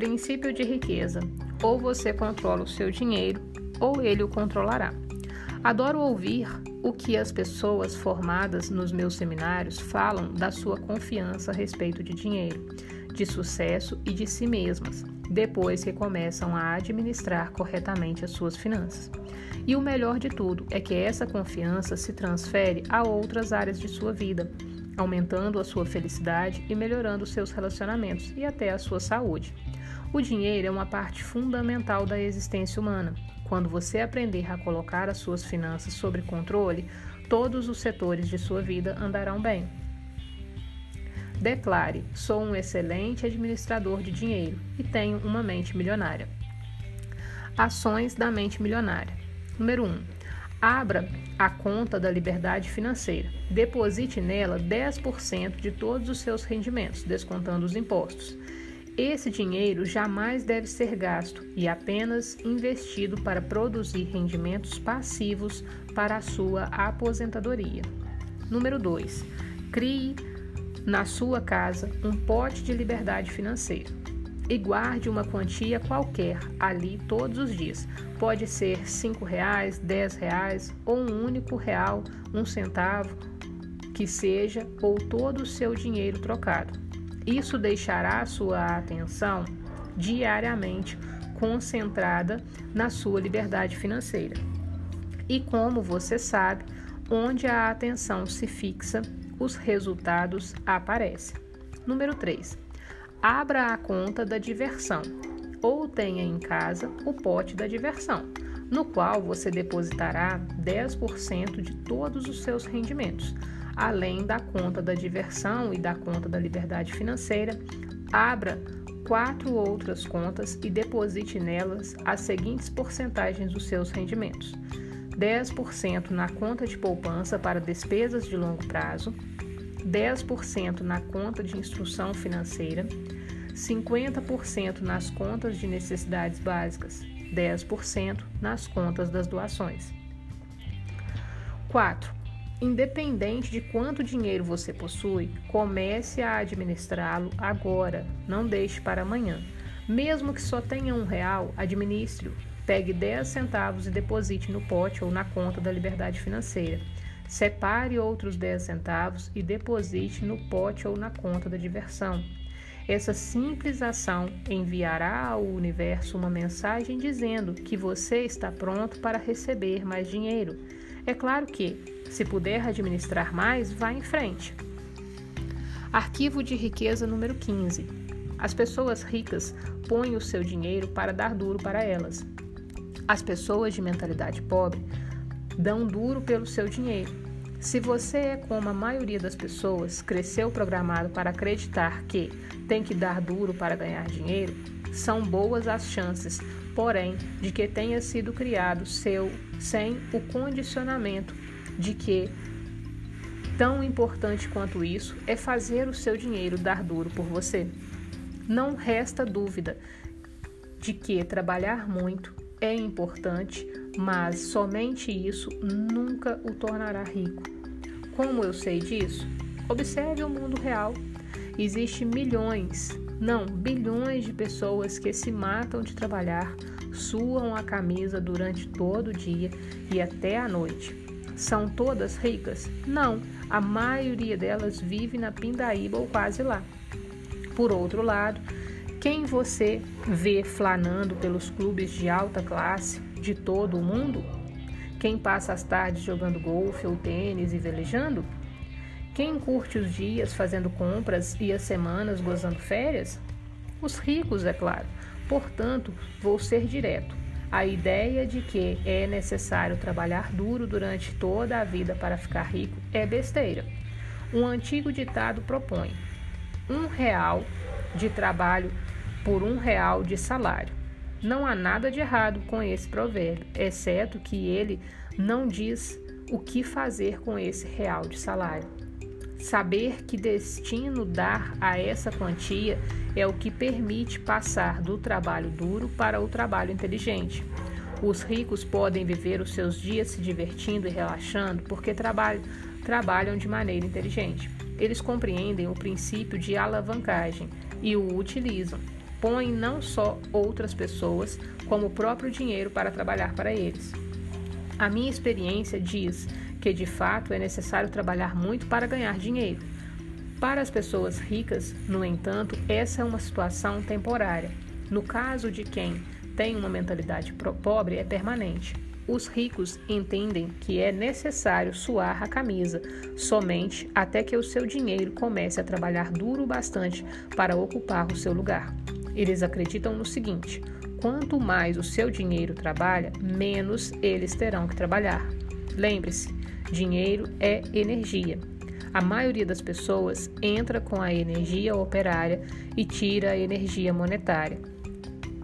Princípio de riqueza: ou você controla o seu dinheiro, ou ele o controlará. Adoro ouvir o que as pessoas formadas nos meus seminários falam da sua confiança a respeito de dinheiro, de sucesso e de si mesmas, depois que começam a administrar corretamente as suas finanças. E o melhor de tudo é que essa confiança se transfere a outras áreas de sua vida, aumentando a sua felicidade e melhorando seus relacionamentos e até a sua saúde. O dinheiro é uma parte fundamental da existência humana. Quando você aprender a colocar as suas finanças sob controle, todos os setores de sua vida andarão bem. Declare: sou um excelente administrador de dinheiro e tenho uma mente milionária. Ações da mente milionária. Número 1. Um, abra a conta da liberdade financeira. Deposite nela 10% de todos os seus rendimentos, descontando os impostos. Esse dinheiro jamais deve ser gasto e apenas investido para produzir rendimentos passivos para a sua aposentadoria. Número 2. Crie na sua casa um pote de liberdade financeira e guarde uma quantia qualquer ali todos os dias. Pode ser cinco reais, dez reais ou um único real, um centavo, que seja, ou todo o seu dinheiro trocado. Isso deixará sua atenção diariamente concentrada na sua liberdade financeira. E como você sabe, onde a atenção se fixa, os resultados aparecem. Número 3. Abra a conta da diversão ou tenha em casa o pote da diversão, no qual você depositará 10% de todos os seus rendimentos além da conta da diversão e da conta da liberdade financeira, abra quatro outras contas e deposite nelas as seguintes porcentagens dos seus rendimentos: 10% na conta de poupança para despesas de longo prazo, 10% na conta de instrução financeira, 50% nas contas de necessidades básicas, 10% nas contas das doações. 4. Independente de quanto dinheiro você possui, comece a administrá-lo agora, não deixe para amanhã. Mesmo que só tenha um real, administre-o. Pegue 10 centavos e deposite no pote ou na conta da liberdade financeira. Separe outros 10 centavos e deposite no pote ou na conta da diversão. Essa simples ação enviará ao universo uma mensagem dizendo que você está pronto para receber mais dinheiro. É claro que, se puder administrar mais, vá em frente. Arquivo de riqueza número 15. As pessoas ricas põem o seu dinheiro para dar duro para elas. As pessoas de mentalidade pobre dão duro pelo seu dinheiro. Se você é como a maioria das pessoas, cresceu programado para acreditar que tem que dar duro para ganhar dinheiro, são boas as chances, porém, de que tenha sido criado seu sem o condicionamento de que tão importante quanto isso é fazer o seu dinheiro dar duro por você. Não resta dúvida de que trabalhar muito é importante, mas somente isso nunca o tornará rico. Como eu sei disso? Observe o mundo real. Existem milhões, não, bilhões de pessoas que se matam de trabalhar, suam a camisa durante todo o dia e até a noite. São todas ricas? Não, a maioria delas vive na pindaíba ou quase lá. Por outro lado, quem você vê flanando pelos clubes de alta classe de todo o mundo? Quem passa as tardes jogando golfe ou tênis e velejando? Quem curte os dias fazendo compras e as semanas gozando férias? Os ricos, é claro. Portanto, vou ser direto. A ideia de que é necessário trabalhar duro durante toda a vida para ficar rico é besteira. Um antigo ditado propõe um real de trabalho por um real de salário. Não há nada de errado com esse provérbio, exceto que ele não diz o que fazer com esse real de salário. Saber que destino dar a essa quantia é o que permite passar do trabalho duro para o trabalho inteligente. Os ricos podem viver os seus dias se divertindo e relaxando porque trabalham, trabalham de maneira inteligente. Eles compreendem o princípio de alavancagem e o utilizam. põem não só outras pessoas, como o próprio dinheiro para trabalhar para eles. A minha experiência diz que de fato é necessário trabalhar muito para ganhar dinheiro. Para as pessoas ricas, no entanto, essa é uma situação temporária. No caso de quem tem uma mentalidade pobre, é permanente. Os ricos entendem que é necessário suar a camisa somente até que o seu dinheiro comece a trabalhar duro bastante para ocupar o seu lugar. Eles acreditam no seguinte: quanto mais o seu dinheiro trabalha, menos eles terão que trabalhar. Lembre-se, dinheiro é energia. A maioria das pessoas entra com a energia operária e tira a energia monetária.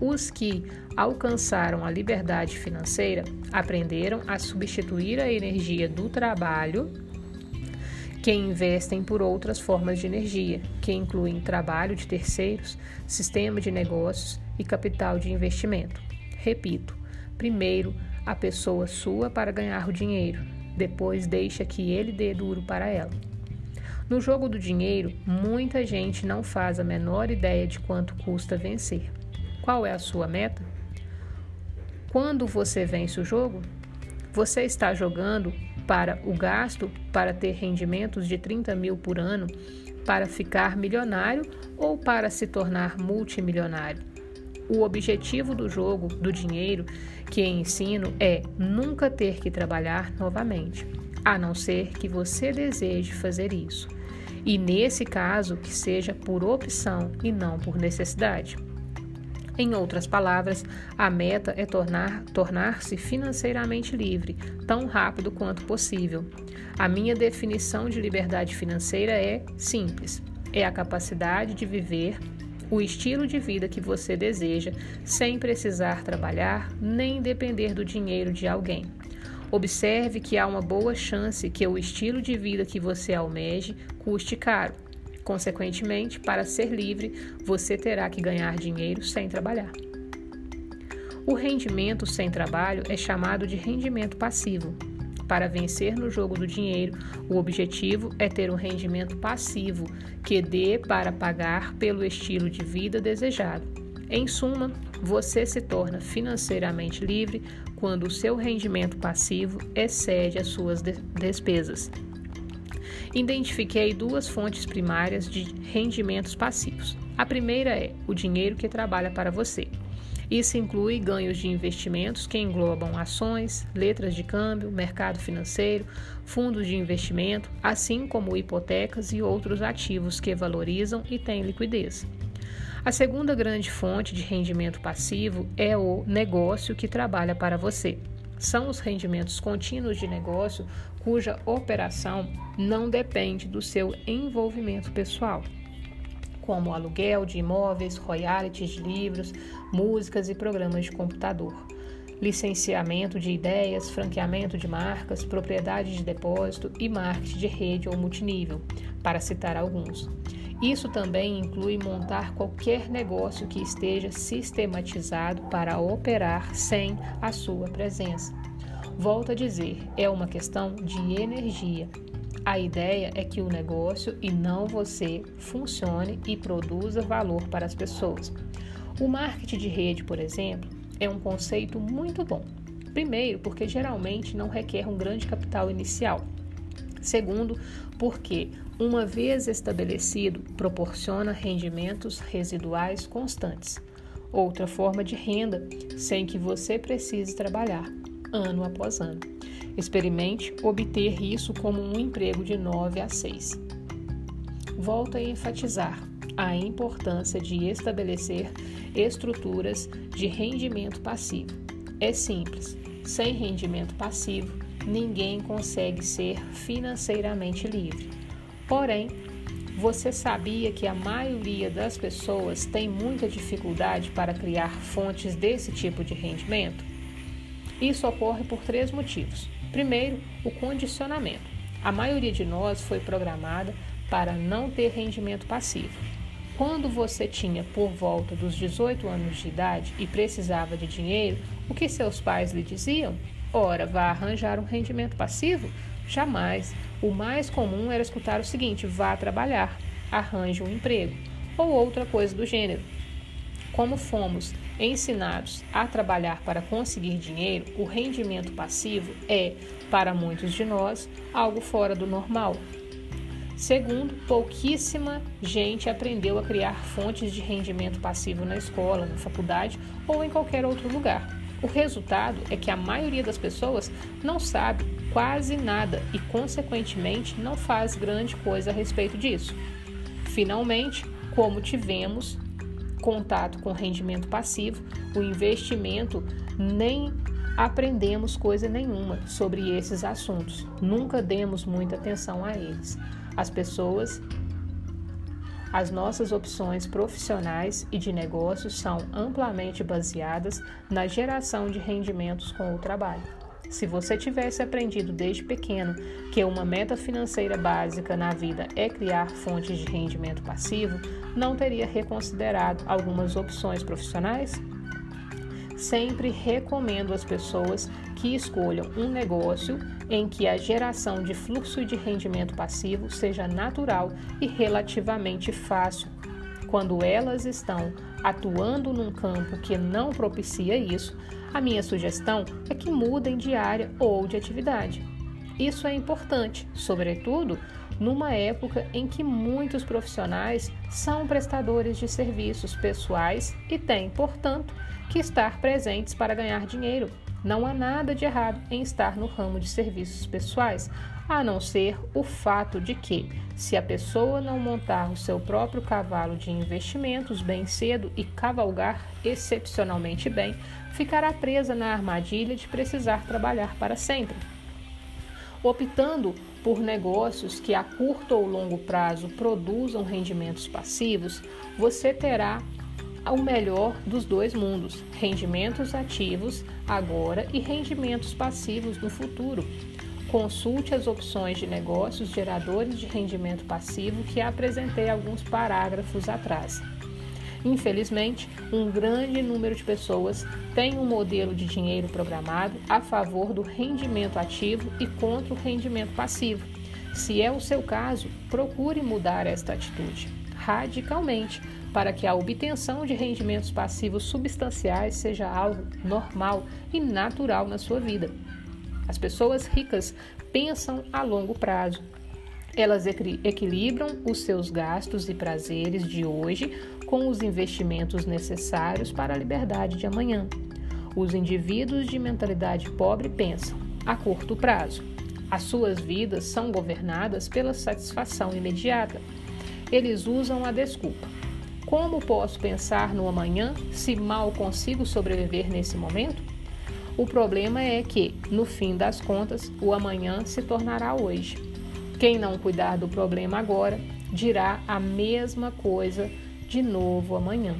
Os que alcançaram a liberdade financeira aprenderam a substituir a energia do trabalho que investem por outras formas de energia, que incluem trabalho de terceiros, sistema de negócios e capital de investimento. Repito, primeiro a pessoa sua para ganhar o dinheiro, depois deixa que ele dê duro para ela. No jogo do dinheiro, muita gente não faz a menor ideia de quanto custa vencer. Qual é a sua meta? Quando você vence o jogo, você está jogando para o gasto para ter rendimentos de 30 mil por ano, para ficar milionário ou para se tornar multimilionário. O objetivo do jogo do dinheiro que ensino é nunca ter que trabalhar novamente, a não ser que você deseje fazer isso. E nesse caso, que seja por opção e não por necessidade. Em outras palavras, a meta é tornar, tornar-se financeiramente livre, tão rápido quanto possível. A minha definição de liberdade financeira é simples: é a capacidade de viver o estilo de vida que você deseja, sem precisar trabalhar nem depender do dinheiro de alguém. Observe que há uma boa chance que o estilo de vida que você almeje custe caro. Consequentemente, para ser livre, você terá que ganhar dinheiro sem trabalhar. O rendimento sem trabalho é chamado de rendimento passivo. Para vencer no jogo do dinheiro, o objetivo é ter um rendimento passivo que dê para pagar pelo estilo de vida desejado. Em suma, você se torna financeiramente livre quando o seu rendimento passivo excede as suas despesas. Identifiquei duas fontes primárias de rendimentos passivos. A primeira é o dinheiro que trabalha para você. Isso inclui ganhos de investimentos que englobam ações, letras de câmbio, mercado financeiro, fundos de investimento, assim como hipotecas e outros ativos que valorizam e têm liquidez. A segunda grande fonte de rendimento passivo é o negócio que trabalha para você são os rendimentos contínuos de negócio cuja operação não depende do seu envolvimento pessoal, como aluguel de imóveis, royalties de livros, músicas e programas de computador, licenciamento de ideias, franqueamento de marcas, propriedade de depósito e marketing de rede ou multinível, para citar alguns. Isso também inclui montar qualquer negócio que esteja sistematizado para operar sem a sua presença. Volto a dizer, é uma questão de energia. A ideia é que o negócio e não você funcione e produza valor para as pessoas. O marketing de rede, por exemplo, é um conceito muito bom. Primeiro, porque geralmente não requer um grande capital inicial. Segundo, porque, uma vez estabelecido, proporciona rendimentos residuais constantes. Outra forma de renda sem que você precise trabalhar, ano após ano. Experimente obter isso como um emprego de 9 a 6. Volto a enfatizar a importância de estabelecer estruturas de rendimento passivo. É simples, sem rendimento passivo, ninguém consegue ser financeiramente livre. Porém, você sabia que a maioria das pessoas tem muita dificuldade para criar fontes desse tipo de rendimento? Isso ocorre por três motivos. Primeiro, o condicionamento. A maioria de nós foi programada para não ter rendimento passivo. Quando você tinha por volta dos 18 anos de idade e precisava de dinheiro, o que seus pais lhe diziam? Ora, vá arranjar um rendimento passivo? Jamais. O mais comum era escutar o seguinte: vá trabalhar, arranje um emprego, ou outra coisa do gênero. Como fomos ensinados a trabalhar para conseguir dinheiro, o rendimento passivo é, para muitos de nós, algo fora do normal. Segundo, pouquíssima gente aprendeu a criar fontes de rendimento passivo na escola, na faculdade ou em qualquer outro lugar. O resultado é que a maioria das pessoas não sabe quase nada e, consequentemente, não faz grande coisa a respeito disso. Finalmente, como tivemos contato com rendimento passivo, o investimento, nem aprendemos coisa nenhuma sobre esses assuntos. Nunca demos muita atenção a eles. As pessoas as nossas opções profissionais e de negócios são amplamente baseadas na geração de rendimentos com o trabalho. Se você tivesse aprendido desde pequeno que uma meta financeira básica na vida é criar fontes de rendimento passivo, não teria reconsiderado algumas opções profissionais? Sempre recomendo às pessoas que escolham um negócio em que a geração de fluxo de rendimento passivo seja natural e relativamente fácil. Quando elas estão atuando num campo que não propicia isso, a minha sugestão é que mudem de área ou de atividade. Isso é importante, sobretudo numa época em que muitos profissionais são prestadores de serviços pessoais e têm, portanto, que estar presentes para ganhar dinheiro. Não há nada de errado em estar no ramo de serviços pessoais, a não ser o fato de que, se a pessoa não montar o seu próprio cavalo de investimentos bem cedo e cavalgar excepcionalmente bem, ficará presa na armadilha de precisar trabalhar para sempre. Optando por negócios que a curto ou longo prazo produzam rendimentos passivos, você terá o melhor dos dois mundos: rendimentos ativos agora e rendimentos passivos no futuro. Consulte as opções de negócios geradores de rendimento passivo que apresentei alguns parágrafos atrás. Infelizmente, um grande número de pessoas tem um modelo de dinheiro programado a favor do rendimento ativo e contra o rendimento passivo. Se é o seu caso, procure mudar esta atitude radicalmente para que a obtenção de rendimentos passivos substanciais seja algo normal e natural na sua vida. As pessoas ricas pensam a longo prazo. Elas equilibram os seus gastos e prazeres de hoje com os investimentos necessários para a liberdade de amanhã. Os indivíduos de mentalidade pobre pensam a curto prazo. As suas vidas são governadas pela satisfação imediata. Eles usam a desculpa. Como posso pensar no amanhã se mal consigo sobreviver nesse momento? O problema é que, no fim das contas, o amanhã se tornará hoje. Quem não cuidar do problema agora dirá a mesma coisa de novo amanhã.